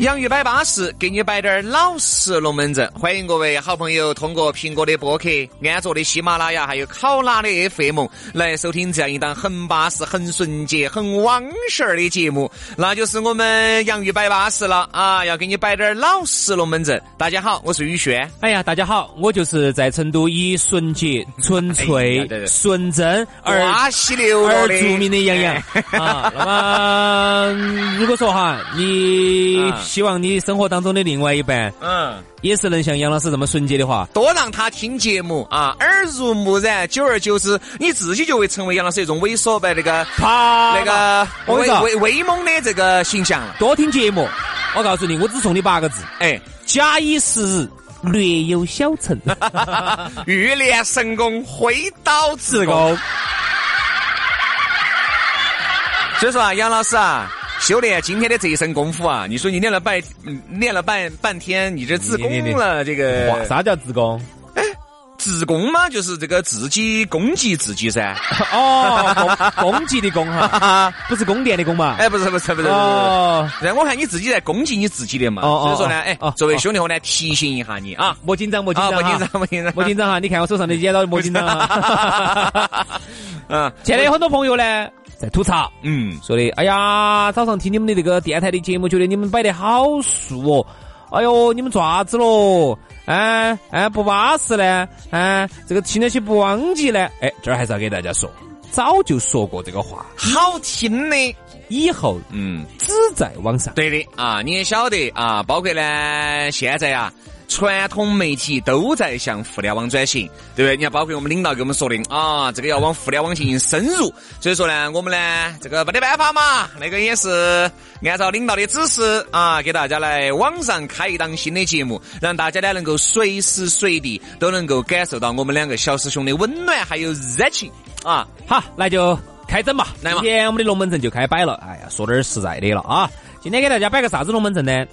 洋芋摆巴适，给你摆点儿老实龙门阵。欢迎各位好朋友通过苹果的播客、安卓的喜马拉雅，还有考拉的 FM 来收听这样一档很巴适、很纯洁、很网事儿的节目，那就是我们洋芋摆巴适了啊！要给你摆点儿老实龙门阵。大家好，我是宇轩。哎呀，大家好，我就是在成都以纯洁、纯粹、纯真而瓜西流而著名的杨洋啊。那么，如果说哈，你 希望你生活当中的另外一半，嗯，也是能像杨老师这么纯洁的话，多让他听节目啊，耳濡目染，久而久之，你自己就会成为杨老师一种猥琐呗那个啪那个威威威猛的这个形象。多听节目，我告诉你，我只送你八个字，哎，假以时日，略有小成，欲练神功，挥刀自宫。所以说啊，杨老师啊。修炼今天的这一身功夫啊！你说你练了半，练了半半天，你这自宫了这个？啥叫自宫？哎，自宫嘛，就是这个自己攻击自己噻。哦，攻击的攻 哈，不是宫殿的宫嘛？哎，不是不是不是。哦，那我看你自己在攻击你自己的嘛。哦所以说呢，哎，作为兄弟伙呢，提醒一下你啊，莫紧张，莫紧张，莫紧张，莫紧张，莫紧张哈！你看我手上的剪刀，莫紧张哈。嗯，现在有很多朋友呢。在吐槽，嗯，说的，哎呀，早上听你们的这个电台的节目，觉得你们摆的好素哦，哎呦，你们爪子喽，哎哎，不巴适呢，哎，这个听得起不忘记呢，哎，这儿还是要给大家说，早就说过这个话，好听的，以后，嗯，只在网上，对的。啊，你也晓得。啊，包括呢，现在呀。传统媒体都在向互联网转型，对不对？你看，包括我们领导给我们说的啊，这个要往互联网进行深入。所以说呢，我们呢，这个没得办法嘛，那个也是按照领导的指示啊，给大家来网上开一档新的节目，让大家呢能够随时随地都能够感受到我们两个小师兄的温暖还有热情啊。好，那就开整吧。来嘛，今天我们的龙门阵就开摆了。哎呀，说点实在的了啊。今天给大家摆个啥子龙门阵呢？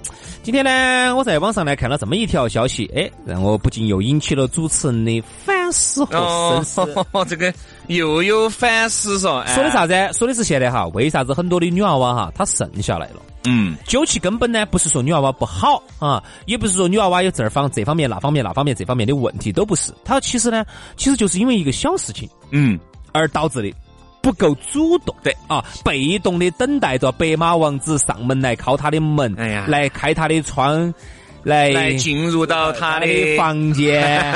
今天呢，我在网上呢看了这么一条消息，哎，让我不禁又引起了主持人的反思和深思。这个又有反思说，说的啥子？说的是现在哈，为啥子很多的女娃娃哈，她剩下来了？嗯，究其根本呢，不是说女娃娃不好啊，也不是说女娃娃有这儿方这方面那方面那方面这方面的问题，都不是。她其实呢，其实就是因为一个小事情，嗯，而导致的。不够主动，对啊，被动的等待着白马王子上门来敲他的门，哎呀，来开他的窗。来进入到他的房间，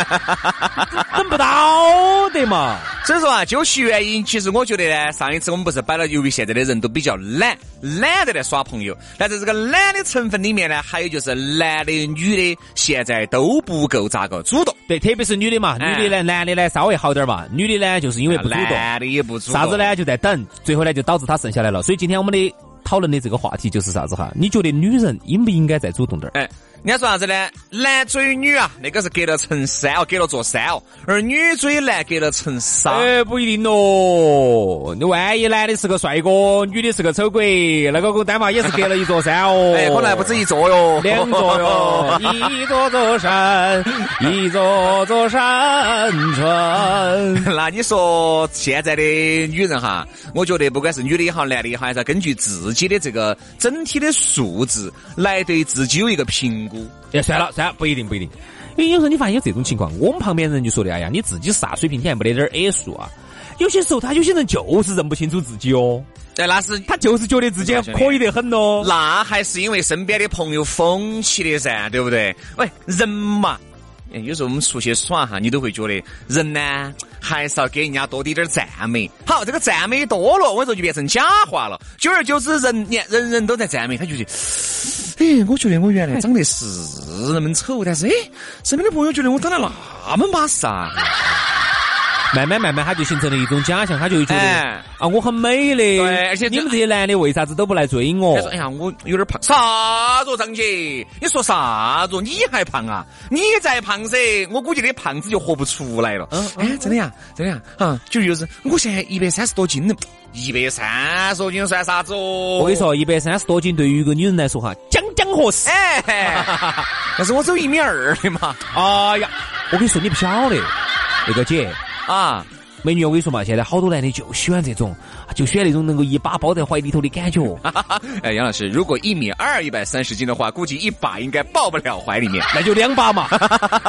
等不到的嘛。所以说啊，究其原因，其实我觉得呢，上一次我们不是摆了，由于现在的人都比较懒，懒得来耍朋友。但在这个懒的成分里面呢，还有就是男的、女的现在都不够咋个主动。对，特别是女的嘛，女的呢，男的呢稍微好点嘛，女的呢就是因为不主动，男的也不主动，啥子呢就在等，最后呢就导致他剩下来了。所以今天我们的讨论的这个话题就是啥子哈？你觉得女人应不应该再主动点？哎。人家说啥子呢？男追女啊，那个是隔了层山哦，隔了座山哦。而女追男隔了层纱。哎，不一定哦。你万一男的是个帅哥，女的是个丑鬼，那个个丹嘛也是隔了一座山哦。哎，可能还不止一座哟，两座哟。一座座山，一座座山川。那你说现在的女人哈，我觉得不管是女的也好，男的也好，还是要根据自己的这个整体的素质来对自己有一个评。哎，算了算了，不一定不一定，因为有时候你发现有这种情况，我们旁边人就说的，哎呀，你自己啥水平，你还没得点矮数啊？有些时候他有些人就是认不清楚自己哦，哎，那是他就是觉得自己可以得很哦，那还是因为身边的朋友风起的噻，对不对？喂，人嘛。有时候我们出去耍哈，你都会觉得人呢还是要给人家多滴点赞美。好，这个赞美多了，我说就变成假话了。久而久之，人你人人都在赞美，他就觉得，哎，我觉得我原来长得是那么丑，但是哎，身边的朋友觉得我长得那么巴适啊。慢慢慢慢，他就形成了一种假象，他就会觉得啊，我很美的。对，而且你们这些男的为啥子都不来追我？他说：“哎呀，我有点胖。啥子张姐？你说啥子？你还胖啊？你再胖噻，我估计那胖子就活不出来了。嗯，哎，真的呀，真的呀。啊，就就是，我现在一百三十多斤了，一百三十多斤算啥子哦？我跟你说，一百三十多斤对于一个女人来说哈，将将合适。哎，但是我只有一米二的嘛。哎呀，我跟你说，你不晓得。”那个姐啊，美女，我跟你说嘛，现在好多男的就喜欢这种，就喜欢那种能够一把抱在怀里头的感觉。哎，杨老师，如果一米二、一百三十斤的话，估计一把应该抱不了怀里面，那就两把嘛。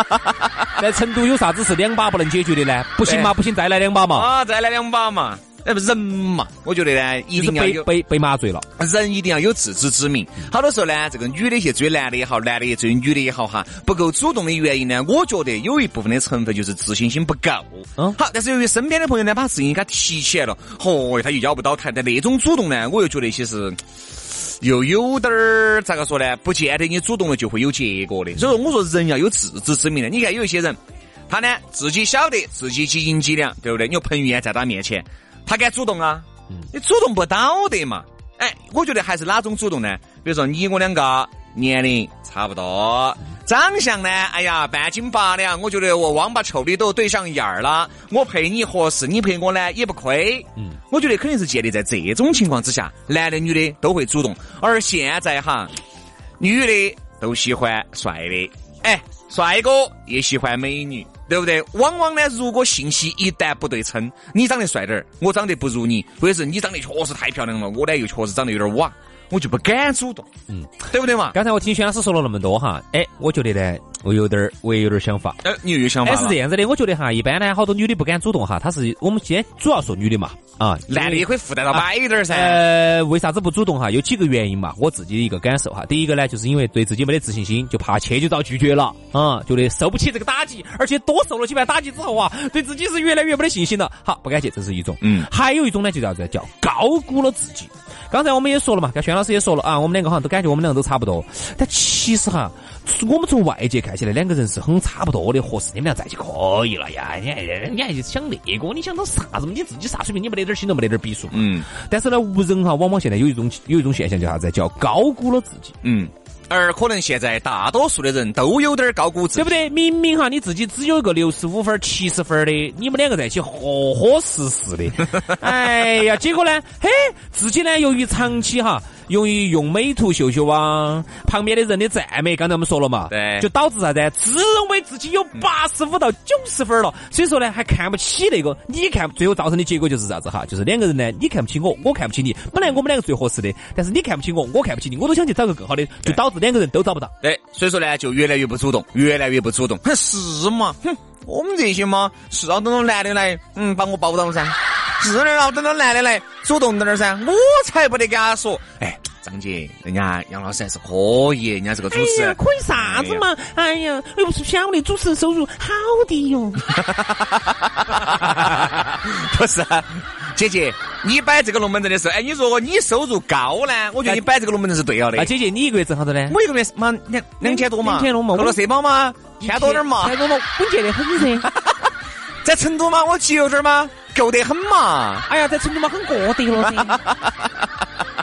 在成都有啥子是两把不能解决的呢？不行嘛，不行，再来两把嘛。啊，再来两把嘛。哎，不人嘛，我觉得呢，一定要有被被麻醉了。人一定要有自知之明。好多时候呢，这个女的去追男的也好，男的也追女的也好，哈，不够主动的原因呢，我觉得有一部分的成分就是自信心不够。嗯，好，但是由于身边的朋友呢，把事情给他提起来了，嚯，他又要不到台。但那种主动呢，我又觉得其实又有点儿咋个说呢？不见得你主动了就会有结果的。所以说，我说人要有自知之明的。你看有一些人，他呢自己晓得自己几斤几两，对不对？你说彭于晏在他面前。他敢主动啊？你主动不到的嘛？哎，我觉得还是哪种主动呢？比如说你我两个年龄差不多，长相呢，哎呀半斤八两，我觉得我王八臭的都对上眼儿了，我配你合适，你配我呢也不亏。嗯，我觉得肯定是建立在这种情况之下，男的女的都会主动。而现在哈，女的都喜欢帅的，哎，帅哥也喜欢美女。对不对？往往呢，如果信息一旦不对称，你长得帅点儿，我长得不如你，或者是你长得确实太漂亮了，我呢又确实长得有点瓦，我就不敢主动，嗯，对不对嘛？刚才我听轩老师说了那么多哈，哎，我觉得呢。我有点儿，我也有点儿想法。哎，你又有想法？哎，是这样子的，我觉得哈，一般呢，好多女的不敢主动哈，她是我们先主要说女的嘛，啊，男的也可以附带到摆一点儿噻。呃，为啥子不主动哈？有几个原因嘛，我自己的一个感受哈。第一个呢，就是因为对自己没得自信心，就怕去就遭拒绝了，啊，觉得受不起这个打击，而且多受了几盘打击之后啊，对自己是越来越没得信心了。好，不敢去，这是一种。嗯。还有一种呢，就叫啥子叫高估了自己。刚才我们也说了嘛，跟轩老师也说了啊，我们两个好像都感觉我们两个都差不多，但其实哈。我们从外界看起来，两个人是很差不多的，合适，你们俩在一起可以了呀。你还你还想那个？你想到啥子嘛？你自己啥水平？你没得点心都没得点逼数。嗯。但是呢，无人哈，往往现在有一种有一种现象叫啥子？叫高估了自己。嗯。而可能现在大多数的人都有点高估自己，对不对？明明哈，你自己只有一个六十五分、七十分的，你们两个在一起合合适适的。哎呀，结果呢，嘿，自己呢，由于长期哈。用于用美图秀秀啊，旁边的人的赞美，刚才我们说了嘛，对，就导致啥子？自认为自己有八十五到九十分了，所以说呢，还看不起那个。你看，最后造成的结果就是啥子哈？就是两个人呢，你看不起我，我看不起你。本来我们两个最合适的，但是你看不起我，我看不起你，我都想去找个更好的，就导致两个人都找不到。对，所以说呢，就越来越不主动，越来越不主动。哼，是嘛？哼，我们这些嘛，是要等到男的来，嗯，把我包到噻，是要等到男的来主动点儿噻，我才不得跟他说，哎。张姐，人家杨老师还是可以，人家这个主持人可以啥子嘛？哎呀，又不是晓得主持人收入好低哟。不是，姐姐，你摆这个龙门阵的时候，哎，你如果你收入高呢？我觉得你摆这个龙门阵是对了的。啊姐姐，你一个月挣好多呢？我一个月嘛两两千多嘛，两千多嘛，扣了社保嘛，千多点嘛，千多嘛，稳健的很噻。在成都吗，我节油点嘛，够得很嘛。哎呀，在成都嘛，很过得了噻。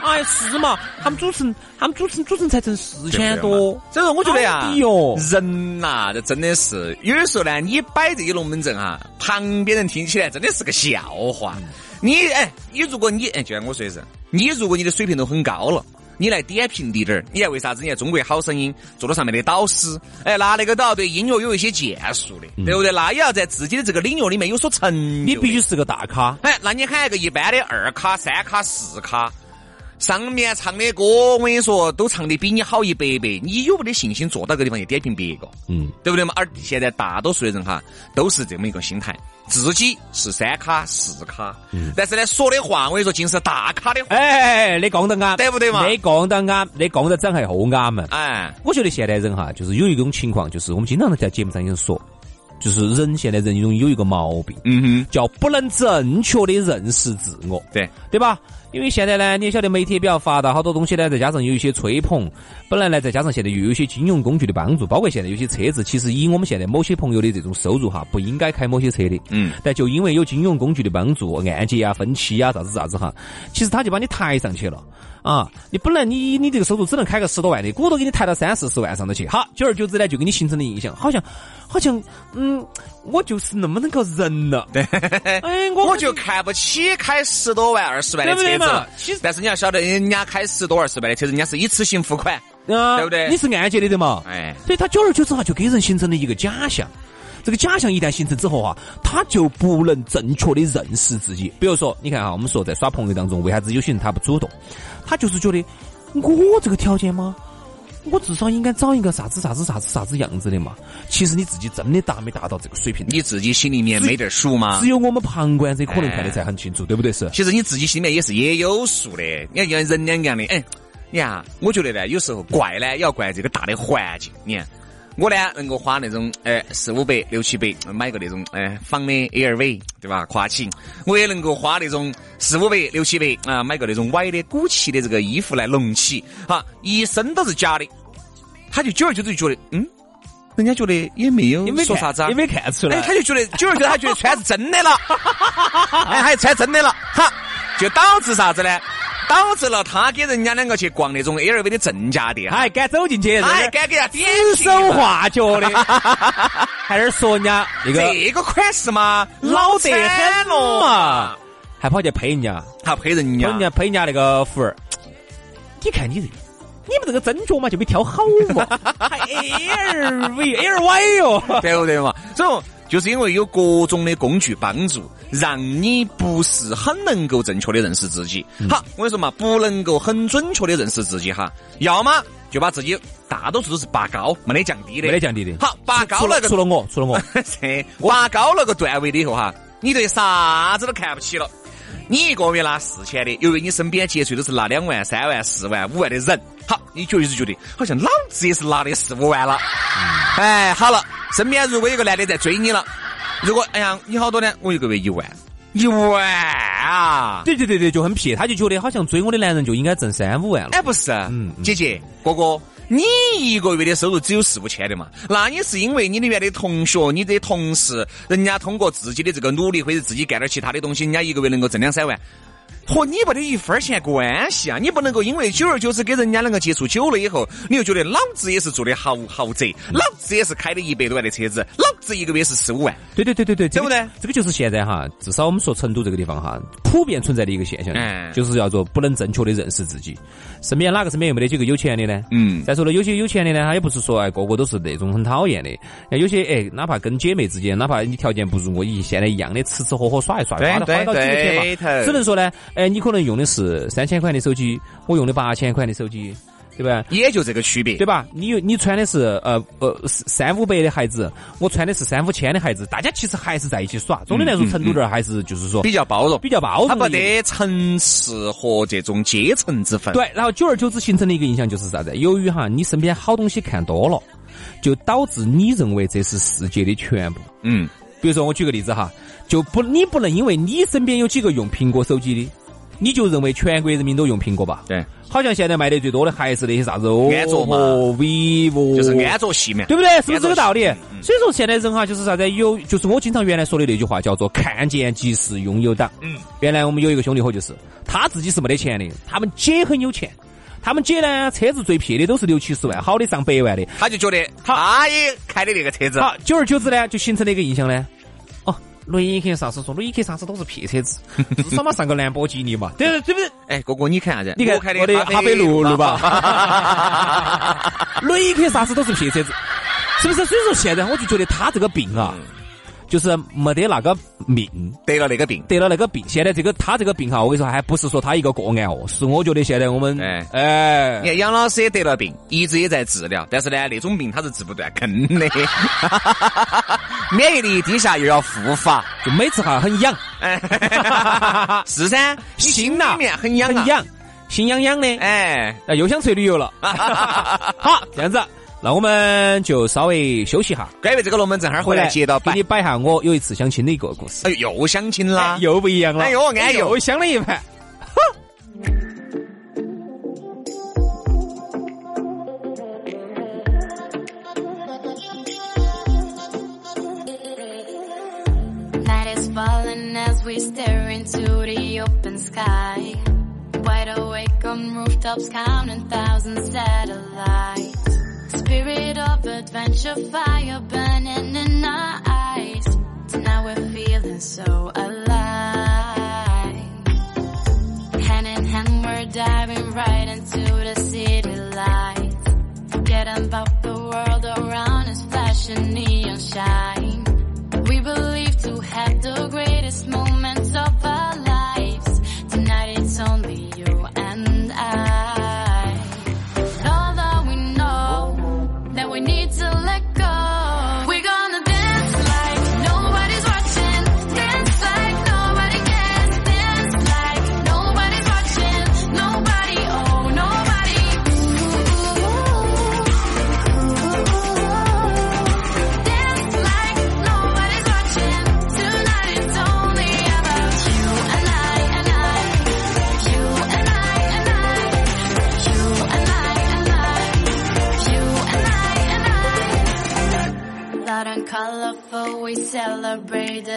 哎，是嘛？他们主持人，他们主持人，主持人才挣四千多。所以说，我觉得呀，人呐，这真的是有的时候呢，你摆这些龙门阵哈，旁边人听起来真的是个笑话。你哎，你如果你哎，就像我说的是，你如果你的水平都很高了，你来点评滴点儿，你看为啥子？你看中国好声音做到上面的导师，哎，那那个都要对音乐有一些建树的，对不对？那也要在自己的这个领域里面有所成就。你必须是个大咖。哎，那你喊一个一般的二咖、三咖、四咖。上面唱的歌，我跟你说，都唱的比你好一百倍，你有没得信心坐到个地方去点评别个？嗯，对不对嘛？而现在大多数的人哈，都是这么一个心态，自己是三卡四卡，嗯，但是呢，说的话我跟你说，尽是大咖的话。哎，你讲得啱，对不对嘛？你讲得啱，你讲得真系好啱嘛？哎，我觉得现代人哈，就是有一种情况，就是我们经常在节目上有人说，就是人现在人容易有一个毛病，嗯哼，叫不能正确的认识自我，对对吧？因为现在呢，你也晓得媒体比较发达，好多东西呢，再加上有一些吹捧，本来呢，再加上现在又有一些金融工具的帮助，包括现在有些车子，其实以我们现在某些朋友的这种收入哈，不应该开某些车的，嗯，但就因为有金融工具的帮助，按揭啊、分期啊、啥子啥子哈，其实他就把你抬上去了。啊，你本来你你这个收入只能开个十多万的，鼓捣给你抬到三四十万上头去。好，久而久之呢，就给你形成的印象，好像好像嗯，我就是那么那个人了。对，哎，我我就看不起开十多万、二十万的车子。其实，但是你要晓得，人家开十多二十万的车子，人家是一次性付款，啊，对不对？你是按揭的的嘛？哎，所以他久而久之哈，就给人形成了一个假象。这个假象一旦形成之后啊，他就不能正确的认识自己。比如说，你看哈，我们说在耍朋友当中，为啥子有些人他不主动？他就是觉得我这个条件吗？我至少应该找一个啥子啥子啥子啥子样子的嘛。其实你自己真的达没达到这个水平？你自己心里面没点数吗？只有我们旁观者可能看得才很清楚，对不对？是。其实你自己心里面也是也有数的。你看，像人两样的，哎，你看，我觉得呢，有时候怪呢，也要怪这个大的环境。你看。我呢，能够花那种哎四五百、六七百买个那种哎仿的 LV，对吧？跨起，我也能够花那种四五百、六七百啊买个那种歪的古奇的这个衣服来隆起，哈，一身都是假的。他就久而久之就觉得，嗯，人家觉得也没有说啥子，也没看出来，哎，他就觉得久而久之他觉得穿是真的了，哎，还穿真的了，哈，就导致啥子呢？导致了他给人家两个去逛那种 LV 的正价店，还敢走进去，还敢给他点手画脚的，还在说人家那个这个款式嘛，老得很了嘛，还跑去陪人家，还陪人家，人家配人家那个服儿。你看你这，你们这个针脚嘛就没挑好嘛，还 LV LY 哟，对不对嘛？所以。就是因为有各种的工具帮助，让你不是很能够正确的认识自己。好，我跟你说嘛，不能够很准确的认识自己哈，要么就把自己大多数都是拔高，没得降低的，没得降低的。好，拔高那个，除了我，除了我，拔高那个段位的以后哈，你对啥子都看不起了。你一个月拿四千的，由于你身边接触都是拿两万、三万、四万、五万的人，好，你就一直觉得好像老子也是拿的四五万了。哎，好了。身边如果有个男的在追你了，如果哎呀，你好多呢？我一个月一万，一万啊！对对对对，就很撇，他就觉得好像追我的男人就应该挣三五万了。哎，不是，嗯，姐姐哥哥，你一个月的收入只有四五千的嘛？那你是因为你里面的同学、你的同事，人家通过自己的这个努力或者自己干点其他的东西，人家一个月能够挣两三万。和你没得一分钱关系啊！你不能够因为久而久之跟人家两个接触久了以后，你又觉得老子也是做的豪豪宅，老子也是开的一百多万的车子，老子一个月是四五万。对对对对对，对不对？这个就是现在哈，至少我们说成都这个地方哈，普遍存在的一个现象，就是叫做不能正确的认识自己。身边哪个身边又没得几个有钱的呢？嗯。再说了，有些有钱的呢，他也不是说哎个个都是那种很讨厌的。有些哎，哪怕跟姐妹之间，哪怕你条件不如我，一现在一样的吃吃喝喝耍一耍，花花到几个钱嘛。只能说呢，哎，你可能用的是。三千块的手机，我用的八千块的手机，对吧？也就这个区别，对吧？你你穿的是呃呃三五百的孩子，我穿的是三五千的孩子，大家其实还是在一起耍。总的来说，成都这儿还是就是说比较包容，比较包容，他没得城市和这种阶层之分。对，然后久而久之形成的一个印象就是啥子？由于哈你身边好东西看多了，就导致你认为这是世界的全部。嗯，比如说我举个例子哈，就不你不能因为你身边有几个用苹果手机的。你就认为全国人民都用苹果吧？对，好像现在卖的最多的还是那些啥子安卓嘛、vivo，就是安卓系嘛，对不对？是不是这个道理？所以说现在人哈，就是啥子有，就是我经常原来说的那句话，叫做看见即是拥有党。嗯，原来我们有一个兄弟伙，就是他自己是没得钱的，他们姐很有钱，他们姐呢车子最撇的都是六七十万，好的上百万的，他就觉得他也开的那个车子，好，久而久之呢，就形成了一个印象呢。雷克萨斯说，雷克萨斯都是撇车子，至少嘛上个兰博基尼嘛，对对对不对？哎，哥哥你看啥子？你看我的哈贝路路吧，雷克萨斯都是撇车子，是不是？所以说现在我就觉得他这个病啊。就是没得那个命，得了那个病，得了那个病。现在这个他这个病哈，我跟你说，还不是说他一个个案哦，是我觉得现在我们哎。哎，你看杨老师也得了病，一直也在治疗，但是呢，那种病他是治不断，坑的，免疫力低下又要复发，就每次哈很痒，是噻，心里面很痒很痒，心痒痒的，哎，又想出去旅游了，好，这样子。那我们就稍微休息哈，关于这个龙门阵哈，回来接到给你摆一下我有一次相亲的一个故事。哎，又相亲啦，又不一样了。哎呦，哎，又相了一回。Spirit of adventure, fire burning in our eyes. Tonight we're feeling so alive. Hand in hand, we're diving right into the city lights. Forgetting about the world around us, flashing neon shine. We believe to have the greatest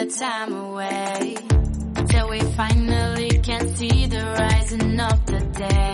the time away. Till we finally can see the rising of the day.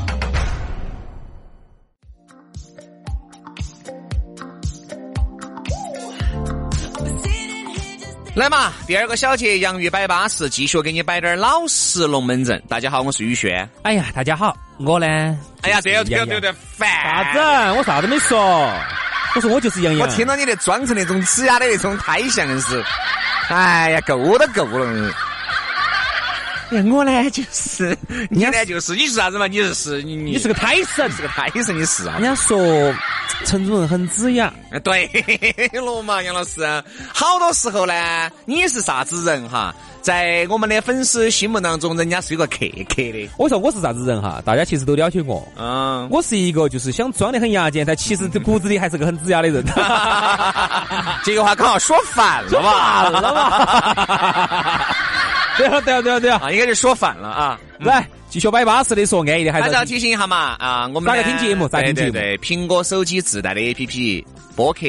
来嘛，第二个小节洋芋摆巴适，继续给你摆点儿老实龙门阵。大家好，我是宇轩。哎呀，大家好，我呢？哎呀，这个这个有点烦。啥子？我啥都没说。我说我就是杨洋。我听到你的装成那种呲牙的那种胎像是。哎呀，够都够了。哎，我呢就是，你呢就是，你是啥子嘛？你是你你是个胎神，是个胎神，你是啊？人家说 陈主任很子雅。哎，对了嘛，杨老师，好多时候呢，你是啥子人哈？在我们的粉丝心目当中，人家是有个客客的。我说我是啥子人哈？大家其实都了解我。嗯，我是一个就是想装的很牙尖，但其实骨子里还是个很子牙的人。这个话刚好说反了吧？反了吧？对啊对啊对啊对啊！啊，应该是说反了啊！来，继续摆巴适的说安逸的，还是要提醒一下嘛啊！我们咋个听节目？咋听节目？对，苹果手机自带的 APP 播客，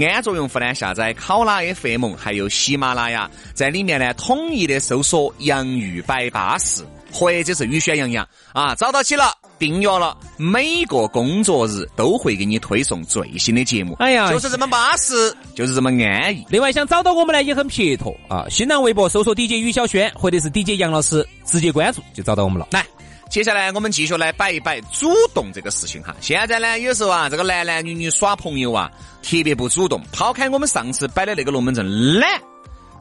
安卓用户呢下载考拉 FM，还有喜马拉雅，在里面呢统一的搜索“洋芋摆巴士”或者是“雨轩洋洋”啊，找到起了。订阅了，每个工作日都会给你推送最新的节目。哎呀，就是这么巴适，就是这么安逸。另外，想找到我们呢也很撇脱啊！新浪微博搜索 DJ 于小轩或者是 DJ 杨老师，直接关注就找到我们了。来。接下来我们继续来摆一摆主动这个事情哈。现在呢，有时候啊，这个男男女女耍朋友啊，特别不主动。抛开我们上次摆的那个龙门阵懒，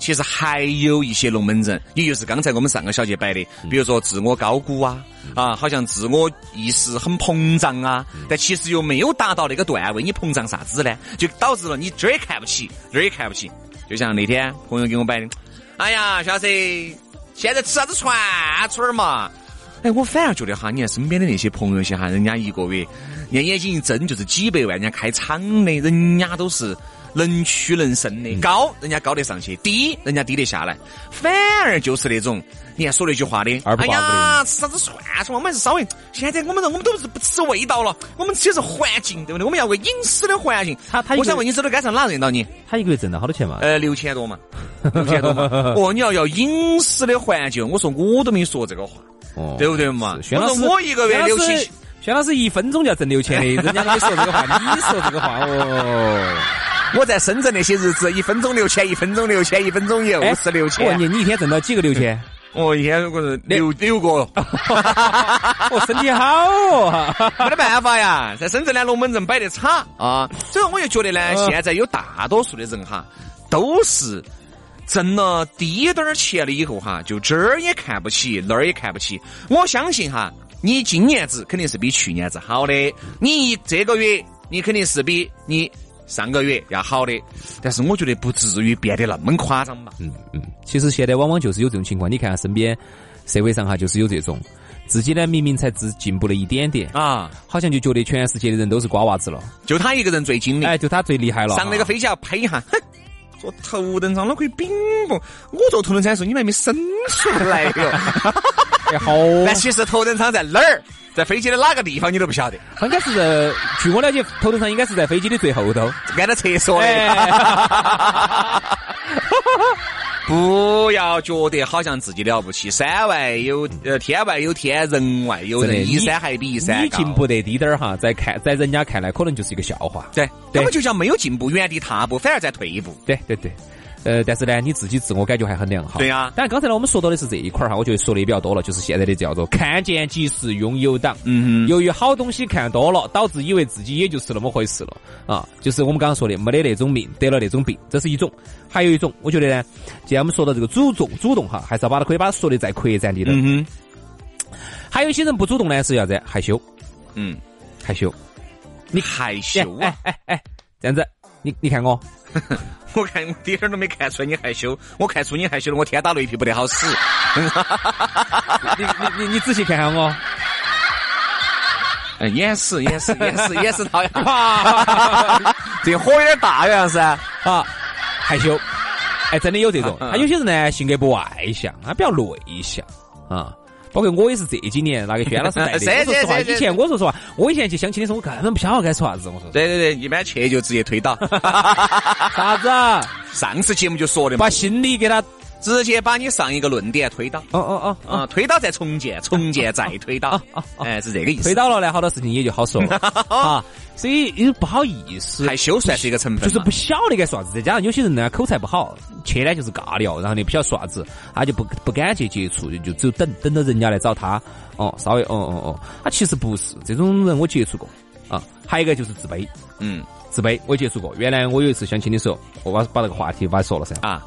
其实还有一些龙门阵，也就是刚才我们上个小节摆的，比如说自我高估啊，啊，好像自我意识很膨胀啊，但其实又没有达到那个段位，你膨胀啥子呢？就导致了你这儿也看不起，那儿也看不起。就像那天朋友给我摆的，哎呀，小子，现在吃啥子串串儿嘛？哎，我反而觉得哈，你看身边的那些朋友些哈，人家一个月，人家眼睛一睁就是几百万，人家开厂的，人家都是能屈能伸的，高人家高得上去，低人家低得下来，反而就是那种，你看说那句话的，哎呀，吃啥子串串，我们还是稍微，现在我们人我们都是不吃味道了，我们吃的是环境，对不对？我们要个隐私的环境。他他我想问你，走到街上哪认到你？他一个月挣到好多钱嘛？呃，六千多嘛，六千多嘛。哦，你要要隐私的环境，我说我都没说这个话。哦对不对嘛？我说我一个月六七千，轩老师一分钟就要挣六千的，人家都没说这个话，你说这个话哦。我在深圳那些日子，一分钟六千，一分钟六千，一分钟又是六千我问你，你一天挣到几个六千？我 一天如果是六六个，我 身体好哦。没得办法呀，在深圳呢龙门阵摆得差啊，所以我就觉得呢，嗯现在有大多数的人哈，都是。挣了低点儿钱了以后哈，就这儿也看不起，那儿也看不起。我相信哈，你今年子肯定是比去年子好的，你这个月你肯定是比你上个月要好的，但是我觉得不至于变得那么夸张吧。嗯嗯，其实现在往往就是有这种情况，你看身边社会上哈，就是有这种自己呢明明才只进步了一点点，啊，好像就觉得全世界的人都是瓜娃子了，就他一个人最精明，哎，就他最厉害了。上那个飞机要拍一下，哼，坐头等舱那可以冰不？我坐头等舱的时候，你们还没生出来哟。哎好，那其实头等舱在哪儿？在飞机的哪个地方你都不晓得，应该是在，据我了解，头等舱应该是在飞机的最后头。挨到厕所的。哎，不要觉得好像自己了不起，山外有呃天外有天，人外有人，一山还比一山高。你进步得低点儿哈，在看在人家看来可能就是一个笑话。对，对他们就像没有进步，原地踏步，反而在退一步。对对对，呃，但是呢，你自己自我感觉还很良好。对呀当然刚才呢，我们说到的是这一块儿哈，我觉得说的也比较多了，就是现在的叫做 看见即是拥有党。嗯由于好东西看多了，导致以为自己也就是那么回事了啊，就是我们刚刚说的没得那种命，得了那种病，这是一种。还有一种，我觉得呢，既然我们说到这个主动，主动哈，还是要把它可以把它说的再扩展一点。嗯还有一些人不主动呢，是啥子？害羞，嗯，害羞。你害羞啊？哎哎，这样子，你你看我，我看我一点儿都没看出来你害羞，我看出你害羞了，我天打雷劈不得好使。你你你你仔细看看我。哎，掩饰掩饰掩饰掩饰套呀！这火有点大呀，是啊。啊，害羞，哎，真的有这种。他有些人呢，性格不外向，他比较内向啊。包括我也是这几年那个轩老师 带的。说实话，以前我说实话，我以前去相亲的时候，我根本不晓得该说啥子。我说对对对，一般去就直接推倒。啥子啊？上次节目就说的嘛把，心理给他，直接把你上一个论点推倒。哦哦哦，啊，推倒再重建，重建再推倒，哎，是这个意思。推倒了呢，好多事情也就好说了啊。所以因为不好意思，害羞算是一个成分，就是不晓得该说啥子，再加上有些人呢口才不好，去呢就是尬聊，然后呢不晓得说啥子，他就不不敢去接触，就就只有等等到人家来找他，哦，稍微哦哦哦，他其实不是这种人，我接触过啊。还有一个就是自卑，嗯自卑我接触过。原来我有一次相亲的时候，我把把这个话题把它说了噻，啊，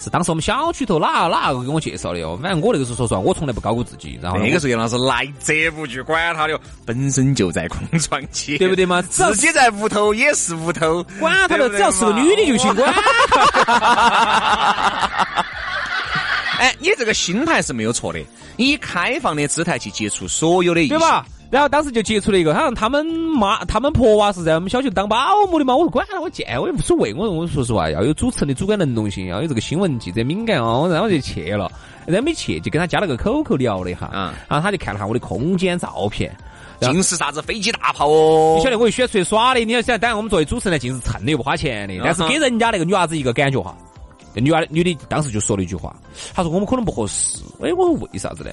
是当时我们小区头哪哪个给我介绍的哦。反正我那个时候说实话，我从来不高估自己，然后那个时候杨老师来者不拒，管他的，本身就在空窗期，对不对嘛？自己在屋头也是屋头，管他的，只要是个女的就行，管。哎，你这个心态是没有错的，以开放的姿态去接触所有的异性对？吧？然后当时就接触了一个，好像他们妈、他们婆娃是在我们小区当保姆的嘛。我说管了，我见我也无所谓。我说我说实话，要有主持人的主观能动性，要有这个新闻记者敏感哦。然后我就去了，然后没去就跟他加了个 QQ 聊了一下，嗯然后他就看了下我的空间照片。尽是啥子飞机大炮哦你晓？得我又喜欢出去耍的，你要想，当然我们作为主持人呢，尽是蹭的又不花钱的，但是给人家那个女娃子一个感觉哈，那女娃女的当时就说了一句话，她说我们可能不合适。哎，我说为啥子呢？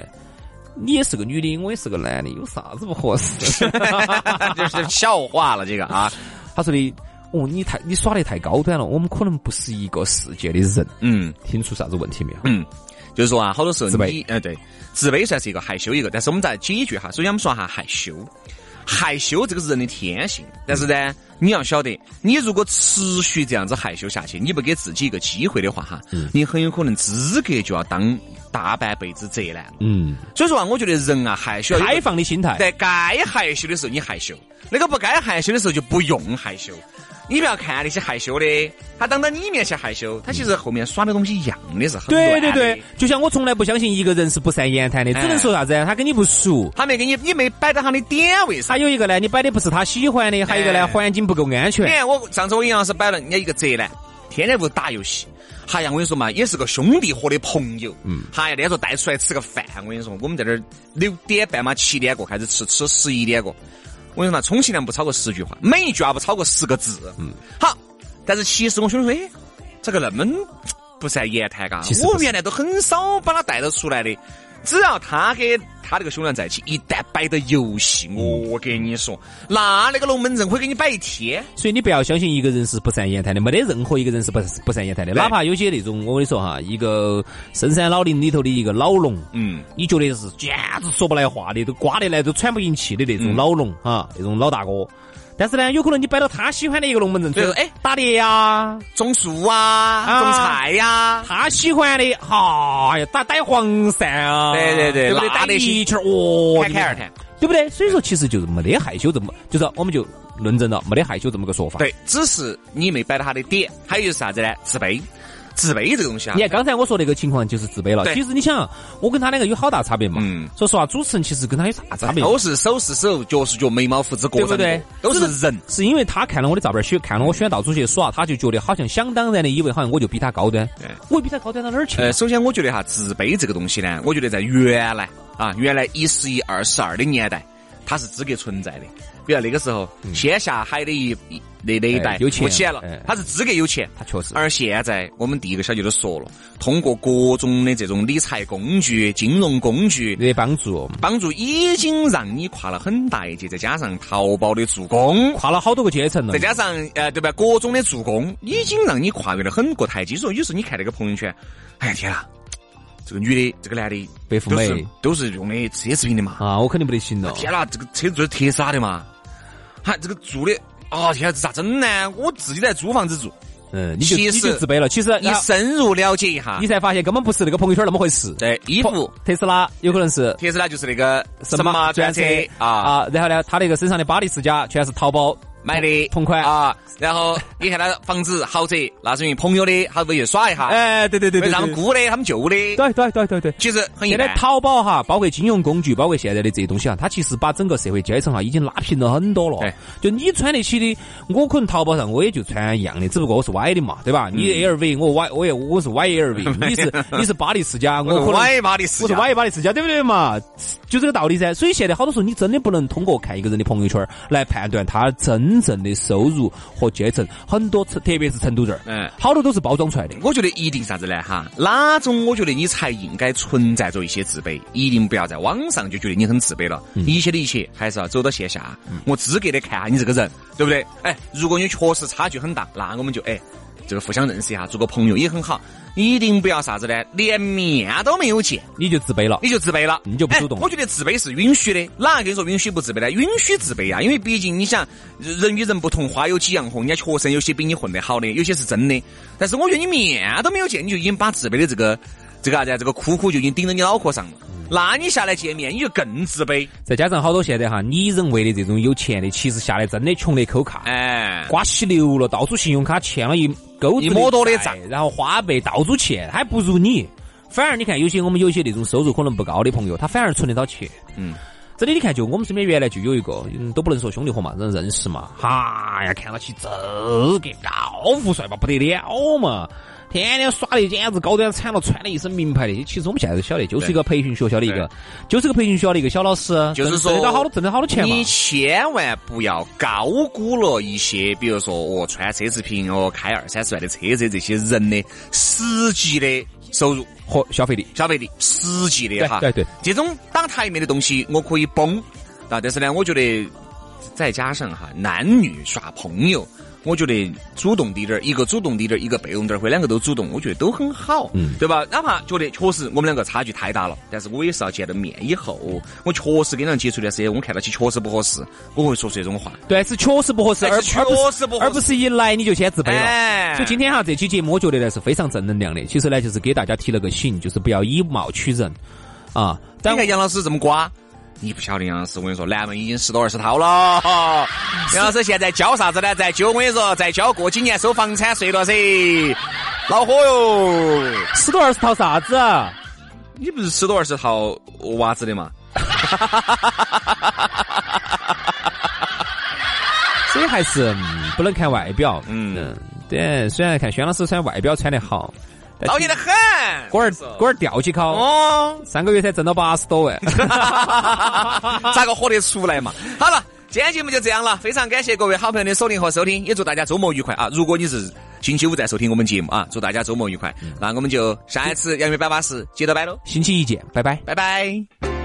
你也是个女的，我也是个男的，有啥子不合适？就是笑话了这个啊，他说的，哦，你太你耍的太高端了，我们可能不是一个世界的人，嗯听出啥子问题没有？嗯。就是说啊，好多时候自卑你，呃，对，自卑算是一个害羞一个，但是我们再解决哈。首先我们说哈害羞，害羞这个是人的天性，但是呢，你要晓得，你如果持续这样子害羞下去，你不给自己一个机会的话哈，你很有可能资格就要当大半辈子宅男了。嗯，所以说啊，我觉得人啊，害羞要开放的心态。在该害羞的时候你害羞，那个不该害羞的时候就不用害羞。你不要看那些害羞的，他当到你面前害羞，他其实后面耍的东西一样的是很的对对，就像我从来不相信一个人是不善言谈的，只能说啥子？他跟你不熟。他没跟你，你没摆到他的点位上。还有一个呢，你摆的不是他喜欢的，还有一个呢，哎环境不够安你全。看我上次我一样是摆了人家一个宅男，天天不打游戏。哎呀，我跟你说嘛，也是个兄弟伙的朋友。嗯，哎呀，那时候带出来吃个饭，我跟你说，我们在这儿六点半嘛，七点过开始吃，吃十一点过。我跟你说嘛，充其量不超过十句话，每一句话不超过十个字。嗯，好。但是其实我兄弟说，哎，这个那么不善言谈嘎我原来都很少把他带到出来的。只要他跟他这个兄弟在一起，一旦摆到游戏，我跟你说，那那个龙门阵会给你摆一天。所以你不要相信一个人是不善言谈的，没得任何一个人是不不善言谈的。哪怕有些那种，我跟你说哈，一个深山老林里头的一个老龙，嗯，你觉得是简直说不来话的，都瓜得来都喘不进气的那种老龙啊，那种老大哥。但是呢，有可能你摆到他喜欢的一个龙门阵，对哎，打猎呀，种树啊，啊种菜呀、他喜欢的，哈呀，打逮黄鳝啊，对对对对不对？打那那些一圈儿，哦，侃侃而谈。对不对？所以说，其实就是没得害羞这么，就是我们就论证了没得害羞这么个说法。对，只是你没摆到他的点。还有就是啥子呢？自卑，自卑这个东西啊你，看刚才我说那个情况就是自卑了。对其实你想，我跟他两个有好大差别嘛？嗯说实话，主持人其实跟他有啥差别？都是手是手，脚是脚，眉毛胡子各对不对，都是人。是因为他看了我的照片，选看了我选到处去耍，他就觉得好像想当然的以为好像我就比他高端。对我比他高端到哪儿去呃，？首先我觉得哈，自卑这个东西呢，我觉得在原来啊，原来一十一、二十二的年代，它是资格存在的。比如那个时候，先下海的一一那那一代哎有钱富起来了哎，他是资格有钱。他确实。而现在，我们第一个小节都说了，通过各种的这种理财工具、金融工具，的帮助，帮助已经让你跨了很大一截，再加上淘宝的助攻，跨了好多个阶层了再。加上呃对吧，各种的助攻，已经让你跨越了很多台阶。所以有时候你看那个朋友圈，哎呀天啊，这个女的，这个男的，白富美都是用的奢侈品的嘛。啊，我肯定不得行了。天哪，这个车子就是特斯拉的嘛，还，这个住的，啊天啊，这咋整呢？我自己在租房子住，嗯，你就你其实就自卑了。其实你深入了解一下你，才发现根本不是那个朋友圈那么回事。对衣服，特斯拉有可能是特斯拉就是那个什么专车啊。啊，然后呢，他那个身上的巴黎世家全是淘宝买的同款啊，然后你看他房子豪宅，那是因为朋友的，他回去耍一下，哎，对对对对，他们姑的，他们舅的，对对对对对。其实很。现在淘宝哈，包括金融工具，包括现在的这些东西啊，它其实把整个社会阶层哈已经拉平了很多了对。就你穿得起的，我可能淘宝上我也就穿一样的，只不过我是 Y 的嘛，对吧？你 LV，我 Y，我也我是 YLV，你是你是巴黎世家，我可巴黎世我是家，Y 巴黎世家，对不对嘛？就这个道理噻。所以现在好多时候你真的不能通过看一个人的朋友圈来判断他真正的收入和阶层，很多特别是成都这儿，嗯好多都是包装出来的。我觉得一定啥子呢？哈，哪种我觉得你才应该存在着一些自卑，一定不要在网上就觉得你很自卑了。一切的一切还是要走到线下，我资格的看下你这个人，对不对？哎，如果你确实差距很大，那我们就哎。这个互相认识一下，做个朋友也很好。一定不要啥子呢，连面都没有见，你就自卑了。你就自卑了，你就不主动哎我觉得自卑是允许的，哪个跟你说允许不自卑呢？允许自卑啊，因为毕竟你想，人与人不同，花有几样红，人家确实有些比你混得好的，有些是真的。但是我觉得你面都没有见，你就已经把自卑的这个这个啥子啊，这个哭哭就已经顶到你脑壳上了。那你下来见面，你就更自卑。再加上好多现在哈，你认为的这种有钱的，其实下来真的穷得抠卡，哎，瓜稀流了，到处信用卡欠了一勾子一摸多的债，然后花呗到处欠，还不如你。反而你看，有些我们有些那种收入可能不高的朋友，他反而存得到钱。嗯，真的，你看，就我们身边原来就有一个，嗯，都不能说兄弟伙嘛，认认识嘛。哈呀，看到起这个高富帅嘛，不得了嘛！天天耍的简直高端惨了，穿的一身名牌的。其实我们现在都晓得，就是一个培训学校的一个，就是个培训学校的一个小老师，就是说挣得到好多挣得好多钱嘛。你千万不要高估了一些，比如说哦，穿奢侈品哦，开二三十万的车子这些人的实际的收入。和消费力。消费力，实际的哈，对对对这种打台面的东西我可以崩啊，但是呢，我觉得再加上哈，男女耍朋友我觉得主动滴点儿，一个主动滴点儿，一个被动点儿，或者两个都主动，我觉得都很好，嗯，对吧？哪怕觉得确实我们两个差距太大了，但是我也是要见了面以后，我确实跟人接触一段时间，我看到起确实不合适，我会说出这种话。对，是确实不合适，而不是实不合适而不是一来你就先自卑了。哎所以今天哈这期节目，我觉得呢是非常正能量的。其实呢，就是给大家提了个醒，就是不要以貌取人啊。但你看杨老师这么瓜，你不晓得杨老师，我跟你说，南门已经十多二十套了。杨老师现在交啥子呢？在教我跟你说，在交过几年收房产税了噻，恼火哟！十多二十套啥子啊？你不是十多二十套娃子的嘛？所以还是、嗯不能看外表。嗯嗯，对。虽然看轩老师虽然外表穿得好，但讨厌得很。锅儿锅儿吊起考，哦，三个月才挣到八十多万。咋个活得出来嘛？好了，今天节目就这样了，非常感谢各位好朋友的锁定和收听，也祝大家周末愉快啊！如果你是星期五在收听我们节目啊，祝大家周末愉快。那我们就下一次杨梅摆巴士接着摆喽，星期一见，拜拜。拜拜。